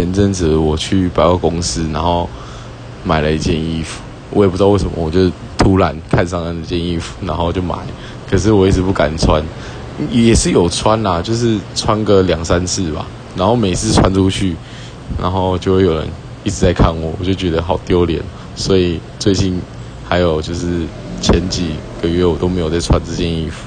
前阵子我去百货公司，然后买了一件衣服，我也不知道为什么，我就突然看上了那件衣服，然后就买。可是我一直不敢穿，也是有穿啦，就是穿个两三次吧。然后每次穿出去，然后就会有人一直在看我，我就觉得好丢脸。所以最近还有就是前几个月我都没有在穿这件衣服。